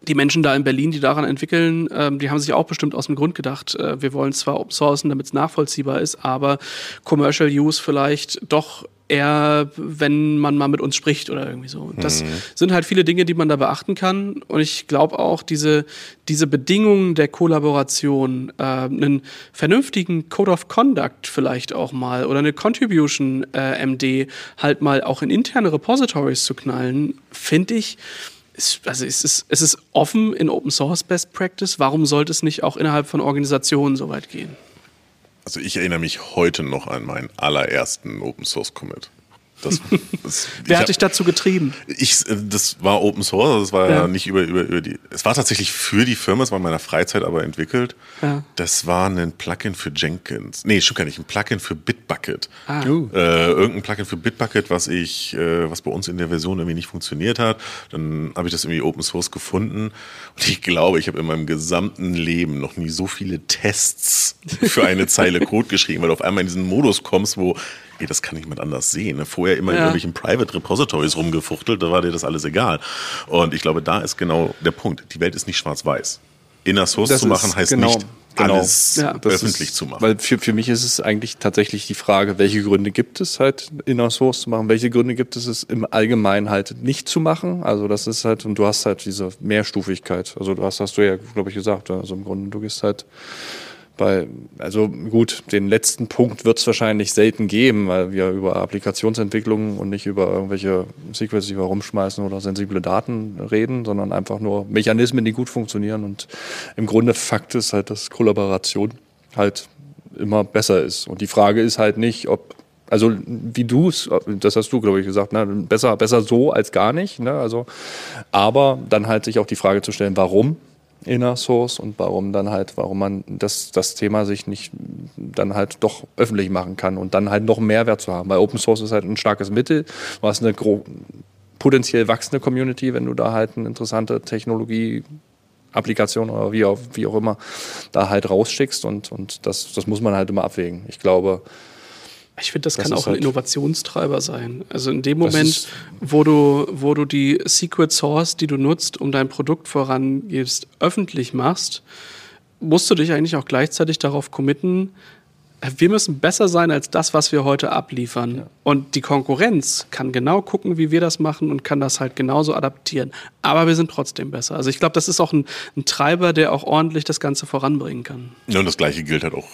die Menschen da in Berlin, die daran entwickeln, ähm, die haben sich auch bestimmt aus dem Grund gedacht, äh, wir wollen zwar Open Sourcen, damit es nachvollziehbar ist, aber Commercial Use vielleicht doch eher, wenn man mal mit uns spricht oder irgendwie so. Das mhm. sind halt viele Dinge, die man da beachten kann. Und ich glaube auch, diese, diese Bedingungen der Kollaboration, äh, einen vernünftigen Code of Conduct vielleicht auch mal oder eine Contribution äh, MD halt mal auch in interne Repositories zu knallen, finde ich, also es ist, es ist offen in Open Source Best Practice. Warum sollte es nicht auch innerhalb von Organisationen so weit gehen? Also ich erinnere mich heute noch an meinen allerersten Open Source Commit. Das, das, Wer hat dich dazu getrieben? Ich, äh, das war Open Source, also das war ja. ja, nicht über, über, über die. Es war tatsächlich für die Firma, es war in meiner Freizeit aber entwickelt. Ja. Das war ein Plugin für Jenkins. Nee, schon gar nicht, ein Plugin für Bitbucket. Ah. Uh. Äh, irgendein Plugin für Bitbucket, was ich, äh, was bei uns in der Version irgendwie nicht funktioniert hat. Dann habe ich das irgendwie Open Source gefunden. Und ich glaube, ich habe in meinem gesamten Leben noch nie so viele Tests für eine Zeile Code geschrieben, weil du auf einmal in diesen Modus kommst, wo ey, das kann niemand anders sehen. Ne? Vorher immer ja. in irgendwelchen Private Repositories rumgefuchtelt, da war dir das alles egal. Und ich glaube, da ist genau der Punkt. Die Welt ist nicht schwarz-weiß. Inner Source das zu machen heißt genau, nicht genau. alles ja. öffentlich ist, zu machen. Weil für, für mich ist es eigentlich tatsächlich die Frage, welche Gründe gibt es halt Inner Source zu machen, welche Gründe gibt es es im Allgemeinen halt nicht zu machen. Also das ist halt, und du hast halt diese Mehrstufigkeit. Also du hast, hast du ja, glaube ich, gesagt, also im Grunde, du gehst halt weil, also gut, den letzten Punkt wird es wahrscheinlich selten geben, weil wir über Applikationsentwicklung und nicht über irgendwelche Secrets, die wir rumschmeißen oder sensible Daten reden, sondern einfach nur Mechanismen, die gut funktionieren. Und im Grunde Fakt ist halt, dass Kollaboration halt immer besser ist. Und die Frage ist halt nicht, ob also wie du es, das hast du, glaube ich, gesagt, ne? besser, besser so als gar nicht. Ne? Also, aber dann halt sich auch die Frage zu stellen, warum Inner Source und warum dann halt, warum man das, das Thema sich nicht dann halt doch öffentlich machen kann und dann halt noch Mehrwert zu haben. Weil Open Source ist halt ein starkes Mittel. Hast eine potenziell wachsende Community, wenn du da halt eine interessante Technologie Applikation oder wie auch, wie auch immer da halt rausschickst und, und das, das muss man halt immer abwägen. Ich glaube, ich finde, das, Das kann ist auch ein halt- Innovationstreiber sein. Also in dem Moment, wo du, wo du die Secret Source, die du nutzt, um dein Produkt vorangehst, öffentlich machst, musst du dich eigentlich auch gleichzeitig darauf committen, wir müssen besser sein als das, was wir heute abliefern. Und die Konkurrenz kann genau gucken, wie wir das machen und kann das halt genauso adaptieren. Aber wir sind trotzdem besser. Also ich glaube, das ist auch ein, ein Treiber, der auch ordentlich das Ganze voranbringen kann. Ja, und das gleiche gilt halt auch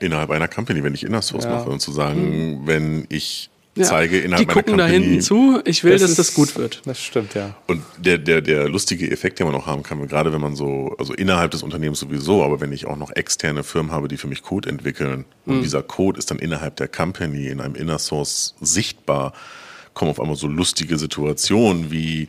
innerhalb einer Company, wenn ich Inner Source Ja. mache und zu sagen, wenn ich Ja. zeige die innerhalb gucken meiner da Company hinten zu. Ich will, dass ist- das gut wird. Das stimmt, ja. Und der, der, der lustige Effekt, den man auch haben kann, gerade wenn man so, also innerhalb des Unternehmens sowieso, aber wenn ich auch noch externe Firmen habe, die für mich Code entwickeln und dieser Code ist dann innerhalb der Company in einem Inner Source sichtbar, kommen auf einmal so lustige Situationen wie,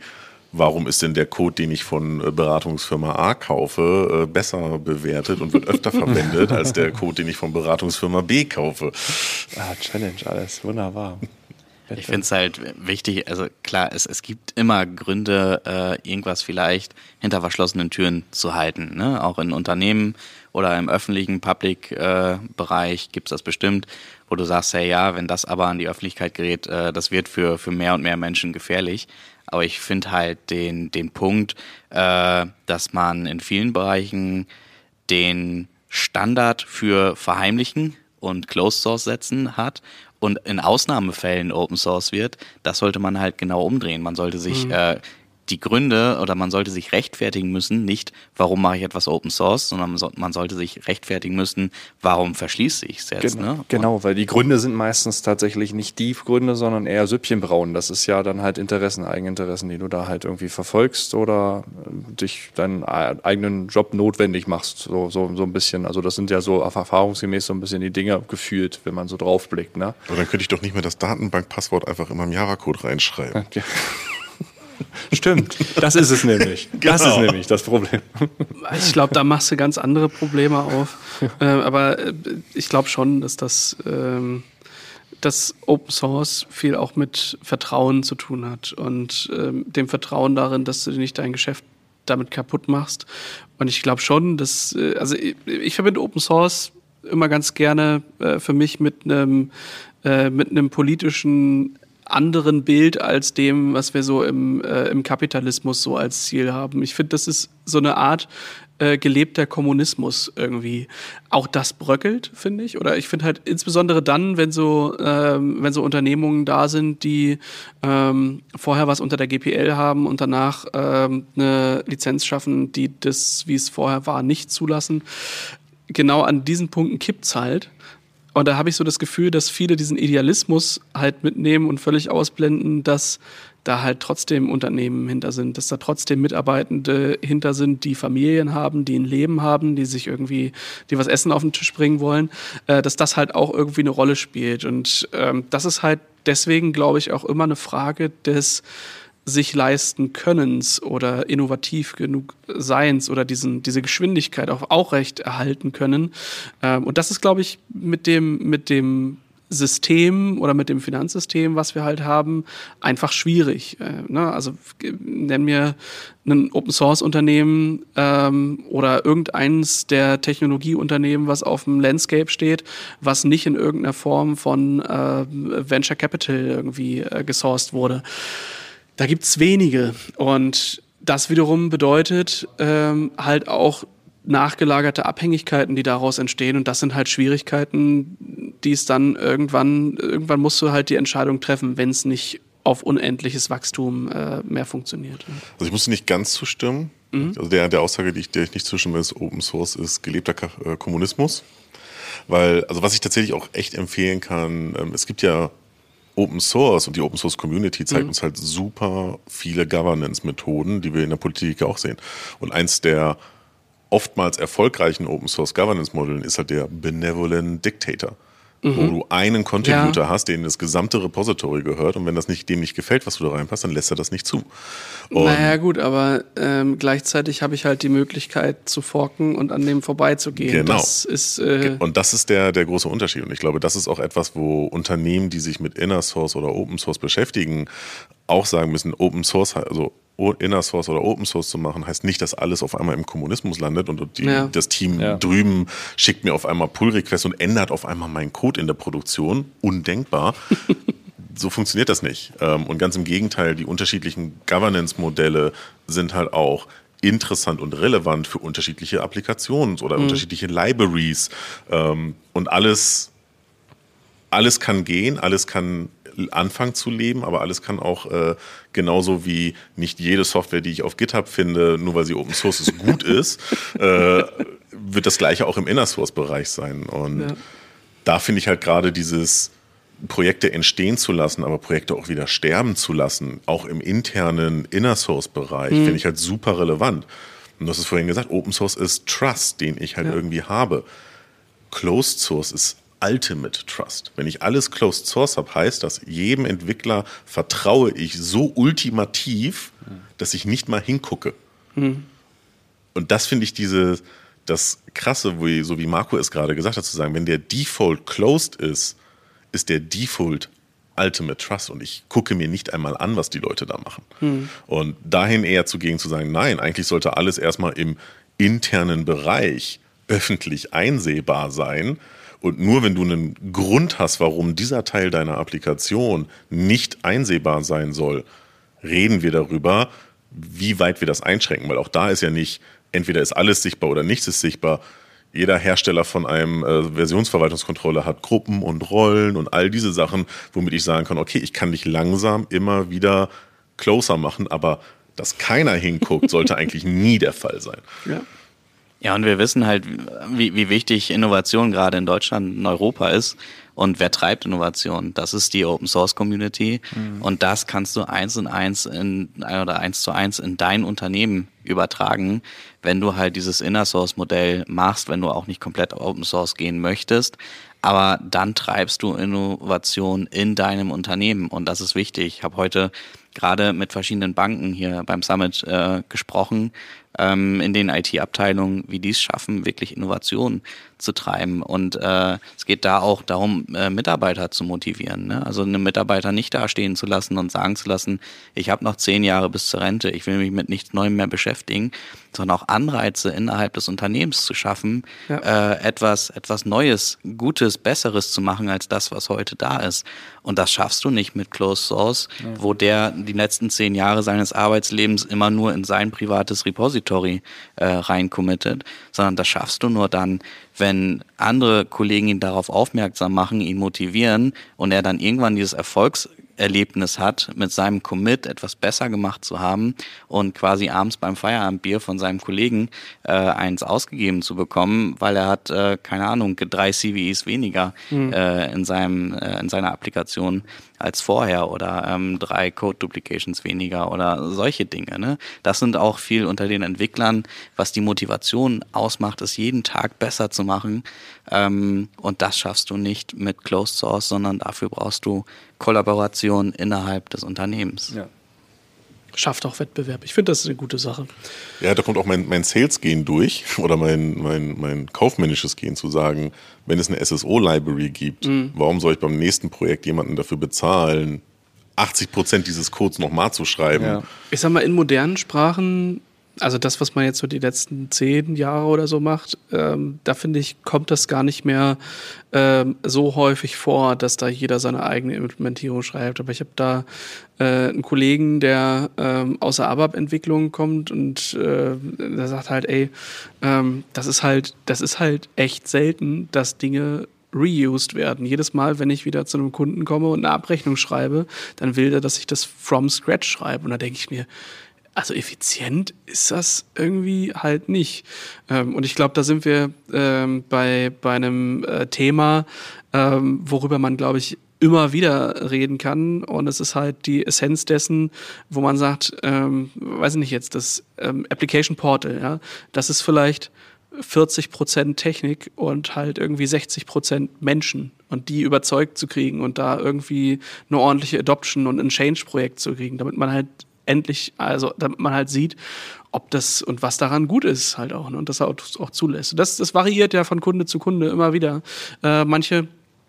warum ist denn der Code, den ich von äh, Beratungsfirma A kaufe, äh, besser bewertet und wird öfter verwendet als der Code, den ich von Beratungsfirma B kaufe? Ah, Challenge, alles wunderbar. Ich finde es halt wichtig, also klar, es, es gibt immer Gründe, äh, irgendwas vielleicht hinter verschlossenen Türen zu halten. Ne? Auch in Unternehmen oder im öffentlichen Public-Bereich gibt es das bestimmt, wo du sagst, hey ja, wenn das aber an die Öffentlichkeit gerät, äh, das wird für, für mehr und mehr Menschen gefährlich. Aber ich finde halt den, den Punkt, äh, dass man in vielen Bereichen den Standard für Verheimlichen und Closed Source setzen hat und in Ausnahmefällen Open Source wird, das sollte man halt genau umdrehen. Man sollte sich äh, die Gründe oder man sollte sich rechtfertigen müssen, nicht warum mache ich etwas Open Source, sondern man, so, man sollte sich rechtfertigen müssen, warum verschließe ich es jetzt. Genau, Ne? genau, weil die Gründe sind meistens tatsächlich nicht die Gründe, sondern eher Süppchenbrauen. Das ist ja dann halt Interessen, Eigeninteressen, die du da halt irgendwie verfolgst oder äh, dich deinen e- eigenen Job notwendig machst. So, so, so ein bisschen. Also das sind ja so erfahrungsgemäß so ein bisschen die Dinge gefühlt, wenn man so draufblickt. Ne? Aber dann könnte ich doch nicht mehr das Datenbankpasswort einfach in meinem Java-Code reinschreiben. Ja. Stimmt, das ist es nämlich. Das ist Genau. nämlich das Problem. Ich glaube, da machst du ganz andere Probleme auf. äh, aber äh, ich glaube schon, dass das ähm, dass Open Source viel auch mit Vertrauen zu tun hat und ähm, dem Vertrauen darin, dass du nicht dein Geschäft damit kaputt machst. Und ich glaube schon, dass, äh, also ich, ich verbinde Open Source immer ganz gerne äh, für mich mit einem äh, mit einem politischen anderen Bild als dem, was wir so im, äh, im Kapitalismus so als Ziel haben. Ich finde, das ist so eine Art äh, gelebter Kommunismus irgendwie. Auch das bröckelt, finde ich. Oder ich finde halt insbesondere dann, wenn so, ähm, wenn so Unternehmungen da sind, die ähm, vorher was unter der GPL haben und danach ähm, eine Lizenz schaffen, die das, wie es vorher war, nicht zulassen. Genau an diesen Punkten kippt's halt. Und da habe ich so das Gefühl, dass viele diesen Idealismus halt mitnehmen und völlig ausblenden, dass da halt trotzdem Unternehmen hinter sind, dass da trotzdem Mitarbeitende hinter sind, die Familien haben, die ein Leben haben, die sich irgendwie, die was Essen auf den Tisch bringen wollen, äh, dass das halt auch irgendwie eine Rolle spielt. Und ähm, das ist halt deswegen, glaube ich, auch immer eine Frage des sich leisten Könnens oder innovativ genug Seins oder diesen, diese Geschwindigkeit auch, auch recht erhalten können. Ähm, und das ist, glaube ich, mit dem, mit dem System oder mit dem Finanzsystem, was wir halt haben, einfach schwierig. Äh, ne? Also nenn mir ein Open Source Unternehmen ähm, oder irgendeins der Technologieunternehmen, was auf dem Landscape steht, was nicht in irgendeiner Form von äh, Venture Capital irgendwie äh, gesourced wurde. Da gibt's wenige. Und das wiederum bedeutet ähm, halt auch nachgelagerte Abhängigkeiten, die daraus entstehen. Und das sind halt Schwierigkeiten, die es dann irgendwann, irgendwann musst du halt die Entscheidung treffen, wenn es nicht auf unendliches Wachstum äh, mehr funktioniert. Also ich musste nicht ganz zustimmen. Also der, der Aussage, die ich, der ich nicht zustimme, ist, Open Source ist gelebter äh, Kommunismus. Weil, also was ich tatsächlich auch echt empfehlen kann, ähm, es gibt ja Open Source und die Open Source Community zeigt uns halt super viele Governance-Methoden, die wir in der Politik auch sehen. Und eins der oftmals erfolgreichen Open Source Governance Modeln ist halt der Benevolent Dictator. Wo du einen Contributor Ja. hast, denen das gesamte Repository gehört und wenn das nicht, dem nicht gefällt, was du da reinpasst, dann lässt er das nicht zu. Und naja, gut, aber ähm, gleichzeitig habe ich halt die Möglichkeit zu forken und an dem vorbeizugehen. Genau. Das ist äh, Und das ist der, der große Unterschied. Und ich glaube, das ist auch etwas, wo Unternehmen, die sich mit Inner Source oder Open Source beschäftigen, auch sagen müssen, Open Source, also Inner Source oder Open Source zu machen, heißt nicht, dass alles auf einmal im Kommunismus landet und die, Ja. das Team Ja. drüben schickt mir auf einmal Pull-Requests und ändert auf einmal meinen Code in der Produktion. Undenkbar. so funktioniert das nicht. Ähm, Und ganz im Gegenteil, die unterschiedlichen Governance-Modelle sind halt auch interessant und relevant für unterschiedliche Applikationen oder unterschiedliche Libraries. Ähm, Und alles alles kann gehen, alles kann anfangen zu leben, aber alles kann auch äh, genauso wie nicht jede Software, die ich auf GitHub finde, nur weil sie Open Source ist, gut ist, äh, wird das gleiche auch im Inner Source Bereich sein. Und Ja. da finde ich halt gerade dieses Projekte entstehen zu lassen, aber Projekte auch wieder sterben zu lassen, auch im internen Inner Source Bereich, finde ich halt super relevant. Und das ist vorhin gesagt, Open Source ist Trust, den ich halt Ja. irgendwie habe. Closed Source ist Ultimate Trust. Wenn ich alles Closed Source habe, heißt das, jedem Entwickler vertraue ich so ultimativ, dass ich nicht mal hingucke. Und das finde ich diese, das Krasse, wo, so wie Marco es gerade gesagt hat, zu sagen, wenn der Default closed ist, ist der Default Ultimate Trust und ich gucke mir nicht einmal an, was die Leute da machen. Und dahin eher zu gehen, zu sagen, nein, eigentlich sollte alles erstmal im internen Bereich öffentlich einsehbar sein. Und nur wenn du einen Grund hast, warum dieser Teil deiner Applikation nicht einsehbar sein soll, reden wir darüber, wie weit wir das einschränken. Weil auch da ist ja nicht, entweder ist alles sichtbar oder nichts ist sichtbar. Jeder Hersteller von einem äh, Versionsverwaltungskontrolle hat Gruppen und Rollen und all diese Sachen, womit ich sagen kann, okay, ich kann dich langsam immer wieder closer machen, aber dass keiner hinguckt, sollte eigentlich nie der Fall sein. Ja. Ja, und wir wissen halt, wie, wie wichtig Innovation gerade in Deutschland und Europa ist. Und wer treibt Innovation? Das ist die Open Source Community. Und das kannst du eins und eins in, oder eins zu eins in dein Unternehmen übertragen, wenn du halt dieses Inner Source Modell machst, wenn du auch nicht komplett Open Source gehen möchtest. Aber dann treibst du Innovation in deinem Unternehmen. Und das ist wichtig. Ich habe heute gerade mit verschiedenen Banken hier beim Summit äh, gesprochen, ähm, in den IT-Abteilungen, wie die es schaffen, wirklich Innovation zu treiben. Und äh, es geht da auch darum, äh, Mitarbeiter zu motivieren. Ne? Also einen Mitarbeiter nicht dastehen zu lassen und sagen zu lassen, ich habe noch zehn Jahre bis zur Rente, ich will mich mit nichts Neuem mehr beschäftigen, sondern auch Anreize innerhalb des Unternehmens zu schaffen, Ja. äh, etwas, etwas Neues, Gutes, Besseres zu machen als das, was heute da ist. Und das schaffst du nicht mit Closed Source, wo der die letzten zehn Jahre seines Arbeitslebens immer nur in sein privates Repository äh, reincommittet, sondern das schaffst du nur dann, wenn andere Kollegen ihn darauf aufmerksam machen, ihn motivieren und er dann irgendwann dieses Erfolgserlebnis hat, mit seinem Commit etwas besser gemacht zu haben und quasi abends beim Feierabendbier von seinem Kollegen äh, eins ausgegeben zu bekommen, weil er hat, äh, keine Ahnung, drei CVEs weniger äh, in, seinem, äh, in seiner Applikation als vorher oder ähm, drei Code Duplications weniger oder solche Dinge. Ne? Das sind auch viel unter den Entwicklern, was die Motivation ausmacht, es jeden Tag besser zu machen. Ähm, und das schaffst du nicht mit Closed Source, sondern dafür brauchst du Kollaboration innerhalb des Unternehmens. Ja. Schafft auch Wettbewerb. Ich finde, das ist eine gute Sache. Ja, da kommt auch mein, mein Sales-Gen durch oder mein, mein, mein kaufmännisches Gen zu sagen, wenn es eine SSO-Library gibt, warum soll ich beim nächsten Projekt jemanden dafür bezahlen, 80 Prozent dieses Codes nochmal zu schreiben? Ja. Ich sag mal, in modernen Sprachen, also das, was man jetzt so die letzten zehn Jahre oder so macht, ähm, da finde ich, kommt das gar nicht mehr ähm, so häufig vor, dass da jeder seine eigene Implementierung schreibt. Aber ich habe da äh, einen Kollegen, der ähm, aus der ABAP-Entwicklung kommt und äh, der sagt halt, ey, ähm, das ist halt, das ist halt echt selten, dass Dinge reused werden. Jedes Mal, wenn ich wieder zu einem Kunden komme und eine Abrechnung schreibe, dann will er, dass ich das from scratch schreibe. Und da denke ich mir, also effizient ist das irgendwie halt nicht. Ähm, und ich glaube, da sind wir ähm, bei, bei einem äh, Thema, ähm, worüber man, glaube ich, immer wieder reden kann. Und es ist halt die Essenz dessen, wo man sagt, ähm, weiß ich nicht jetzt, das ähm, Application Portal, ja, das ist vielleicht 40 Prozent Technik und halt irgendwie 60 Prozent Menschen und die überzeugt zu kriegen und da irgendwie eine ordentliche Adoption und ein Change-Projekt zu kriegen, damit man halt endlich, also damit man halt sieht, ob das und was daran gut ist halt auch ne, und das auch, auch zulässt. Das, das variiert ja von Kunde zu Kunde immer wieder. Äh, manche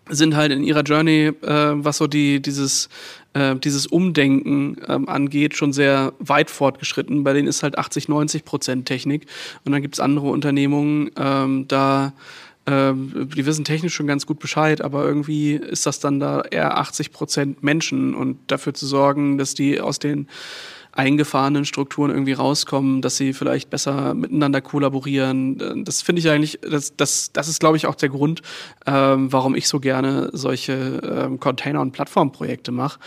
sind halt in ihrer Journey, äh, was so die, dieses, äh, dieses Umdenken ähm, angeht, schon sehr weit fortgeschritten. Bei denen ist halt 80, 90 Prozent Technik. Und dann gibt's andere Unternehmungen, ähm, da ähm, die wissen technisch schon ganz gut Bescheid, aber irgendwie ist das dann da eher 80 Prozent Menschen und dafür zu sorgen, dass die aus den eingefahrenen Strukturen irgendwie rauskommen, dass sie vielleicht besser miteinander kollaborieren. Das finde ich eigentlich, das, das, das ist, glaube ich, auch der Grund, ähm, warum ich so gerne solche ähm, Container- und Plattformprojekte mache,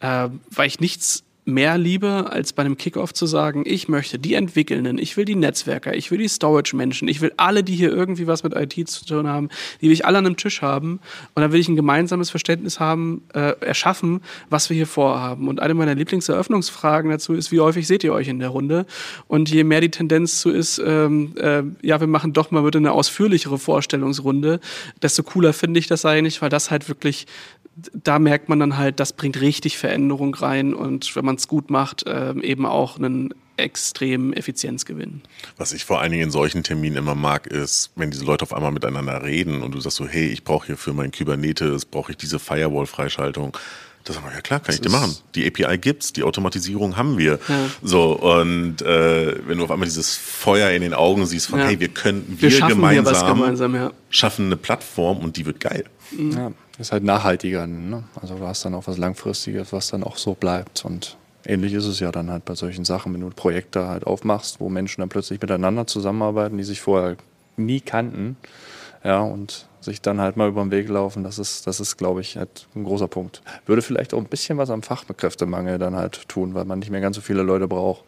äh, weil ich nichts mehr liebe, als bei einem Kickoff zu sagen, ich möchte die Entwickelnden, ich will die Netzwerker, ich will die Storage-Menschen, ich will alle, die hier irgendwie was mit IT zu tun haben, die will ich alle an einem Tisch haben und dann will ich ein gemeinsames Verständnis haben, äh, erschaffen, was wir hier vorhaben. Und eine meiner Lieblingseröffnungsfragen dazu ist, wie häufig seht ihr euch in der Runde? Und je mehr die Tendenz zu ist, ähm, äh, ja, wir machen doch mal bitte eine ausführlichere Vorstellungsrunde, desto cooler finde ich das eigentlich, weil das halt wirklich da merkt man dann halt, das bringt richtig Veränderung rein und wenn man es gut macht, äh, eben auch einen extremen Effizienzgewinn. Was ich vor allen Dingen in solchen Terminen immer mag, ist, wenn diese Leute auf einmal miteinander reden und du sagst so, hey, ich brauche hier für mein Kubernetes, brauche ich diese Firewall-Freischaltung. Das sagen wir, ja klar, kann das ich dir machen. Die API gibt's, die Automatisierung haben wir. Ja. So, und äh, wenn du auf einmal dieses Feuer in den Augen siehst von, ja. hey, wir können, wir, wir gemeinsam, gemeinsam ja. schaffen eine Plattform und die wird geil. Mhm. Ja ist halt nachhaltiger. Ne? Also du hast dann auch was Langfristiges, was dann auch so bleibt. Und ähnlich ist es ja dann halt bei solchen Sachen, wenn du Projekte halt aufmachst, wo Menschen dann plötzlich miteinander zusammenarbeiten, die sich vorher nie kannten. Ja, und sich dann halt mal über den Weg laufen, das ist, das ist, glaube ich, halt ein großer Punkt. Würde vielleicht auch ein bisschen was am Fachkräftemangel dann halt tun, weil man nicht mehr ganz so viele Leute braucht.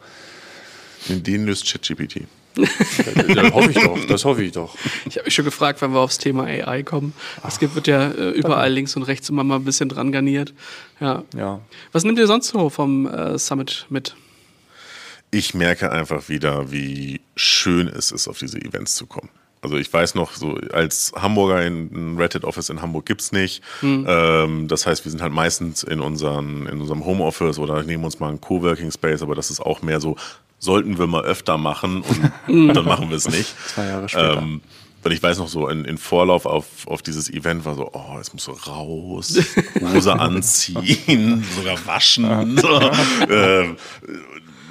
Den löst ChatGPT das hoffe ich doch, das hoffe ich doch. Ich habe mich schon gefragt, wann wir aufs Thema AI kommen. Es gibt, wird ja äh, überall links und rechts immer mal ein bisschen dran garniert. Ja. ja. Was nimmt ihr sonst so vom äh, Summit mit? Ich merke einfach wieder, wie schön es ist, auf diese Events zu kommen. Also ich weiß noch, so als Hamburger ein Reddit Office in Hamburg gibt es nicht. Mhm. Ähm, das heißt, wir sind halt meistens in, unseren, in unserem Homeoffice oder nehmen uns mal einen Coworking Space, aber das ist auch mehr so sollten wir mal öfter machen und dann machen wir es nicht. Zwei Jahre später. Ähm, und ich weiß noch so, in, in Vorlauf auf, auf dieses Event war so, oh, es muss so raus, Hose anziehen, sogar waschen. So. Äh,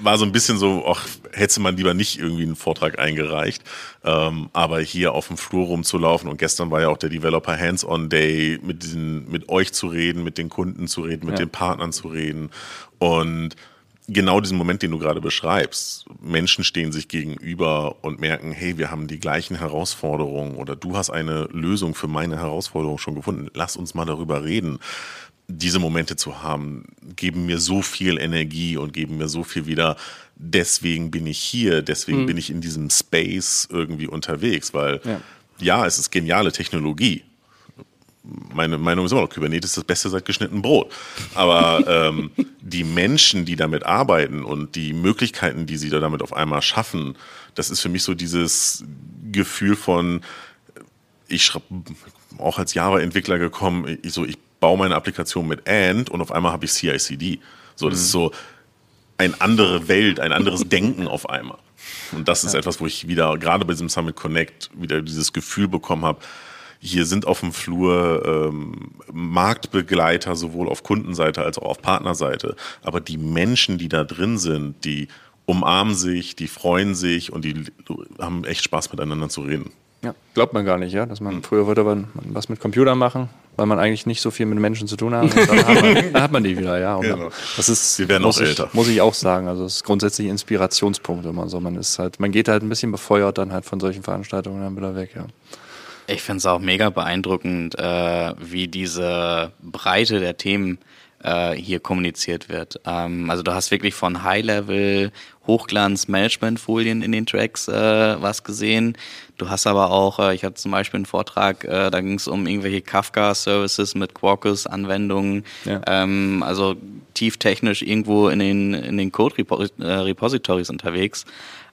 war so ein bisschen so, ach, hätte man lieber nicht irgendwie einen Vortrag eingereicht. Ähm, aber hier auf dem Flur rumzulaufen und gestern war ja auch der Developer Hands-on Day, mit diesen, mit euch zu reden, mit den Kunden zu reden, mit ja. den Partnern zu reden. Und genau diesen Moment, den du gerade beschreibst. Menschen stehen sich gegenüber und merken, hey, wir haben die gleichen Herausforderungen oder du hast eine Lösung für meine Herausforderung schon gefunden. Lass uns mal darüber reden. Diese Momente zu haben, geben mir so viel Energie und geben mir so viel wieder. Deswegen bin ich hier, deswegen mhm. bin ich in diesem Space irgendwie unterwegs, weil ja, ja es ist geniale Technologie meine Meinung ist immer noch, Kubernetes ist das Beste seit geschnitten Brot. Aber ähm, die Menschen, die damit arbeiten und die Möglichkeiten, die sie da damit auf einmal schaffen, das ist für mich so dieses Gefühl von, ich schreibe auch als Java-Entwickler gekommen, ich, so, ich baue meine Applikation mit And und auf einmal habe ich CI/CD. So, das mhm. ist so eine andere Welt, ein anderes Denken auf einmal. Und das ist ja. etwas, wo ich wieder, gerade bei diesem Summit Connect, wieder dieses Gefühl bekommen habe, hier sind auf dem Flur ähm, Marktbegleiter sowohl auf Kundenseite als auch auf Partnerseite. Aber die Menschen, die da drin sind, die umarmen sich, die freuen sich und die haben echt Spaß miteinander zu reden. Ja, glaubt man gar nicht, ja, dass man hm. früher wollte man was mit Computern machen, weil man eigentlich nicht so viel mit Menschen zu tun hat. Und dann, hat man, dann hat man die wieder, ja. Genau. Das ist, Wir werden auch älter. muss ich auch sagen. Also es ist grundsätzlich Inspirationspunkt immer so. Man ist halt, man geht halt ein bisschen befeuert dann halt von solchen Veranstaltungen dann wieder weg, ja. Ich finde es auch mega beeindruckend, äh, wie diese Breite der Themen äh, hier kommuniziert wird. Ähm, also du hast wirklich von High-Level Hochglanz-Management-Folien in den Tracks äh, was gesehen. Du hast aber auch, äh, ich hatte zum Beispiel einen Vortrag, äh, da ging es um irgendwelche Kafka-Services mit Quarkus-Anwendungen. Ja. Ähm, also tieftechnisch irgendwo in den, in den Code-Repositories unterwegs.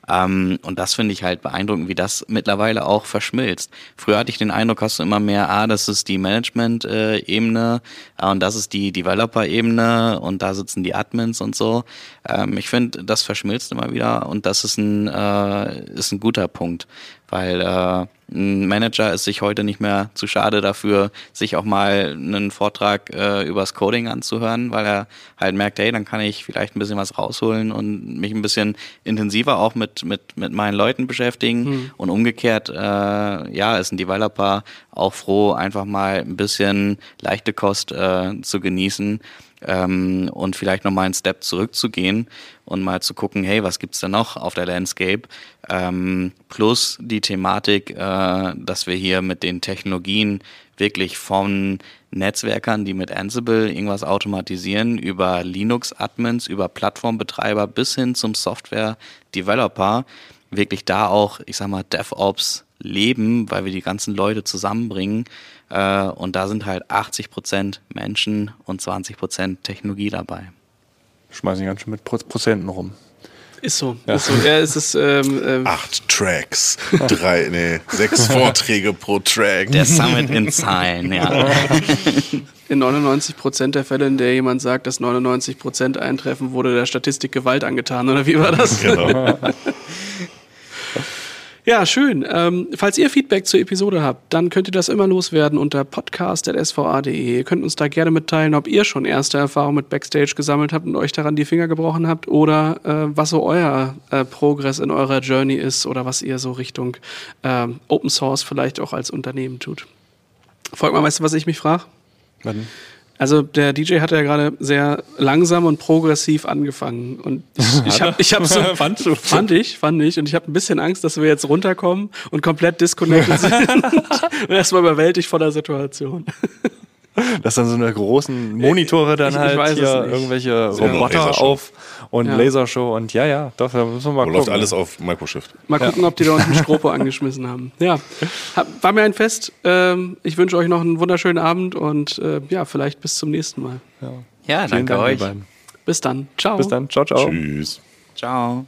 Ähm, und das finde ich halt beeindruckend, wie das mittlerweile auch verschmilzt. Früher hatte ich den Eindruck, hast du immer mehr, ah, das ist die Management-Ebene äh, und das ist die Developer-Ebene und da sitzen die Admins und so. Ähm, ich finde, das verschmilzt immer wieder und das ist ein, äh, ist ein guter Punkt, weil äh, ein Manager ist sich heute nicht mehr zu schade dafür, sich auch mal einen Vortrag äh, übers Coding anzuhören, weil er halt merkt, hey, dann kann ich vielleicht ein bisschen was rausholen und mich ein bisschen intensiver auch mit, mit, mit meinen Leuten beschäftigen. Mhm. Und umgekehrt, äh, ja, ist ein Developer auch froh, einfach mal ein bisschen leichte Kost äh, zu genießen ähm, und vielleicht nochmal einen Step zurückzugehen und mal zu gucken, hey, was gibt's da noch auf der Landscape? Ähm, plus die Thematik, äh, dass wir hier mit den Technologien wirklich von Netzwerkern, die mit Ansible irgendwas automatisieren, über Linux-Admins, über Plattformbetreiber bis hin zum Software-Developer, wirklich da auch, ich sag mal, DevOps leben, weil wir die ganzen Leute zusammenbringen. Äh, und da sind halt 80 Prozent Menschen und 20 Prozent Technologie dabei. Schmeißen ganz schön mit Prozenten rum. Ist so. Ja. Ist so. Ja, es ist, ähm, ähm, Acht Tracks, drei, nee, sechs Vorträge pro Track. Der Summit in Zahlen, ja. In 99 Prozent der Fälle, in der jemand sagt, dass 99 Prozent eintreffen, wurde der Statistik Gewalt angetan, oder wie war das? Genau. Ja, schön. Ähm, falls ihr Feedback zur Episode habt, dann könnt ihr das immer loswerden unter podcast.sva.de. Ihr könnt uns da gerne mitteilen, ob ihr schon erste Erfahrungen mit Backstage gesammelt habt und euch daran die Finger gebrochen habt oder äh, was so euer äh, Progress in eurer Journey ist oder was ihr so Richtung äh, Open Source vielleicht auch als Unternehmen tut. Folgt mal, weißt du, was ich mich frage? Also der DJ hat ja gerade sehr langsam und progressiv angefangen. Und ich, ich habe ich hab so fand, fand ich fand ich. Und ich habe ein bisschen Angst, dass wir jetzt runterkommen und komplett disconnected sind und erstmal überwältigt von der Situation. Dass dann so eine großen Monitore dann ich, halt ich hier irgendwelche Roboter auf und ja. Lasershow und ja, ja, doch, da müssen wir mal Wo gucken. läuft alles auf Microshift. Mal gucken, ja. ob die da unten Stropo angeschmissen haben. Ja, war mir ein Fest. Ähm, ich wünsche euch noch einen wunderschönen Abend und äh, ja, vielleicht bis zum nächsten Mal. Ja, ja danke Dank euch. Bis dann. Ciao. Bis dann. Ciao, ciao. Tschüss. Ciao.